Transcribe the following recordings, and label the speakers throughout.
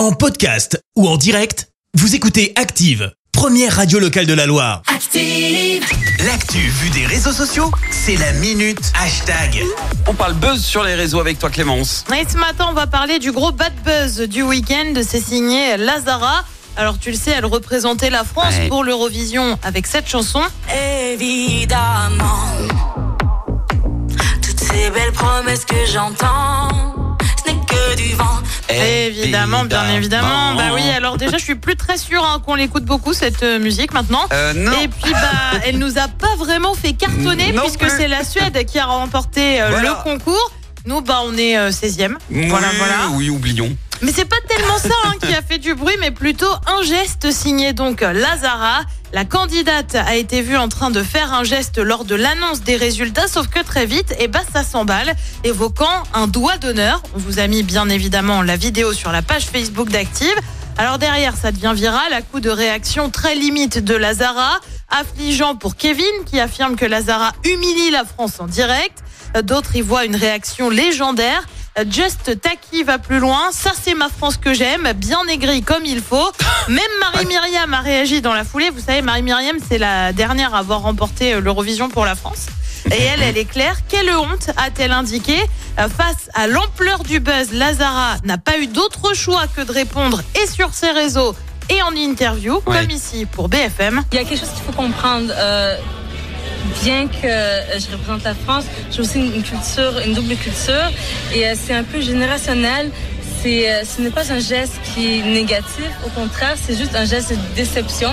Speaker 1: En podcast ou en direct, vous écoutez Active, première radio locale de la Loire.
Speaker 2: Active.
Speaker 1: L'actu vue des réseaux sociaux, c'est la minute hashtag.
Speaker 3: On parle buzz sur les réseaux avec toi Clémence.
Speaker 4: Et ce matin, on va parler du gros bad buzz du week-end. C'est signé Lazara. Alors, tu le sais, elle représentait la France
Speaker 3: Ouais.
Speaker 4: pour l'Eurovision avec cette chanson.
Speaker 2: Évidemment. Toutes ces belles promesses que j'entends, ce n'est que du vent.
Speaker 4: Évidemment, bien évidemment. Bah oui, alors déjà, je suis plus très sûre hein, qu'on l'écoute beaucoup, cette euh, musique maintenant.
Speaker 3: Euh, non.
Speaker 4: Et puis, bah, elle nous a pas vraiment fait cartonner
Speaker 3: Non
Speaker 4: puisque
Speaker 3: plus.
Speaker 4: c'est la Suède qui a remporté euh,
Speaker 3: Voilà.
Speaker 4: le concours. Nous, bah, on est euh, 16e.
Speaker 3: Oui,
Speaker 4: Voilà, voilà.
Speaker 3: Oui, oublions.
Speaker 4: Mais c'est pas tellement ça hein, qui a fait du bruit, mais plutôt un geste signé donc Lazara. La candidate a été vue en train de faire un geste lors de l'annonce des résultats, sauf que très vite, et bah ça s'emballe, évoquant un doigt d'honneur. On vous a mis bien évidemment la vidéo sur la page Facebook d'Active. Alors derrière, ça devient viral à coup de réaction très limite de Lazara, affligeant pour Kevin qui affirme que Lazara humilie la France en direct. D'autres y voient une réaction légendaire. Just Taki va plus loin. Ça, c'est ma France que j'aime, bien aigrie comme il faut. Même Marie-Myriam a réagi dans la foulée. Vous savez, Marie-Myriam, c'est la dernière à avoir remporté euh, l'Eurovision pour la France. Et elle, elle est claire. Quelle honte a-t-elle indiqué Euh, Face à l'ampleur du buzz, Lazara n'a pas eu d'autre choix que de répondre et sur ses réseaux et en interview,
Speaker 3: Ouais.
Speaker 4: comme ici pour BFM.
Speaker 5: Il y a quelque chose qu'il faut comprendre. euh, bien que euh, je représente la France, j'ai aussi une, culture, une double culture, et euh, c'est un peu générationnel. C'est, euh, ce n'est pas un geste qui est négatif, au contraire, c'est juste un geste de déception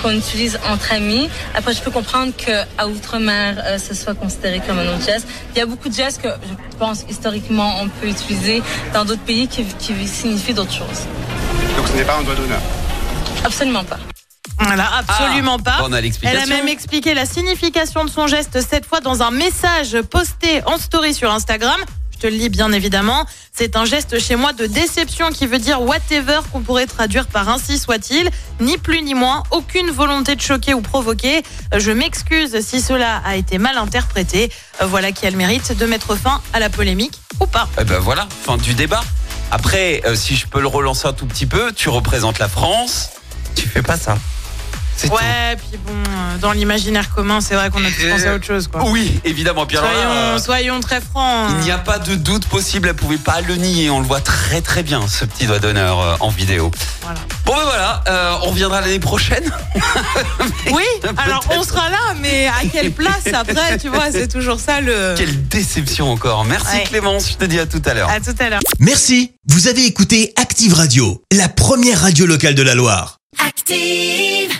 Speaker 5: qu'on utilise entre amis. Après, je peux comprendre qu'à Outre-mer, euh, ce soit considéré comme un autre geste. Il y a beaucoup de gestes que je pense historiquement on peut utiliser dans d'autres pays qui, qui signifient d'autres choses.
Speaker 6: Donc ce n'est pas un doigt d'honneur.
Speaker 5: Absolument pas.
Speaker 4: Voilà, absolument
Speaker 3: Ah,
Speaker 4: pas.
Speaker 3: on a
Speaker 4: Elle a même expliqué la signification de son geste cette fois dans un message posté en story sur Instagram. Je te le lis bien évidemment. C'est un geste chez moi de déception qui veut dire whatever qu'on pourrait traduire par ainsi soit-il. Ni plus ni moins. Aucune volonté de choquer ou provoquer. Je m'excuse si cela a été mal interprété. Voilà qui a le mérite de mettre fin à la polémique ou pas.
Speaker 3: Eh ben voilà, fin du débat. Après, euh, si je peux le relancer un tout petit peu, tu représentes la France, tu fais pas ça. C'est tout.
Speaker 4: Ouais, puis bon, euh, dans l'imaginaire commun, c'est vrai qu'on a tous pensé à autre chose. Quoi.
Speaker 3: Oui, évidemment. Puis là,
Speaker 4: Soyons,
Speaker 3: euh,
Speaker 4: soyons très francs.
Speaker 3: il n'y a pas de doute possible, elle pouvait pas le nier. On le voit très très bien, ce petit doigt d'honneur euh, en vidéo.
Speaker 4: Voilà.
Speaker 3: Bon ben voilà, euh, on reviendra l'année prochaine.
Speaker 4: Oui, alors on sera là, mais à quelle place après, tu vois, c'est toujours ça le.
Speaker 3: Quelle déception encore. Merci
Speaker 4: Ouais.
Speaker 3: Clémence, je te dis à tout à l'heure.
Speaker 4: À tout à l'heure.
Speaker 1: Merci, vous avez écouté Active Radio, la première radio locale de la Loire.
Speaker 2: Active.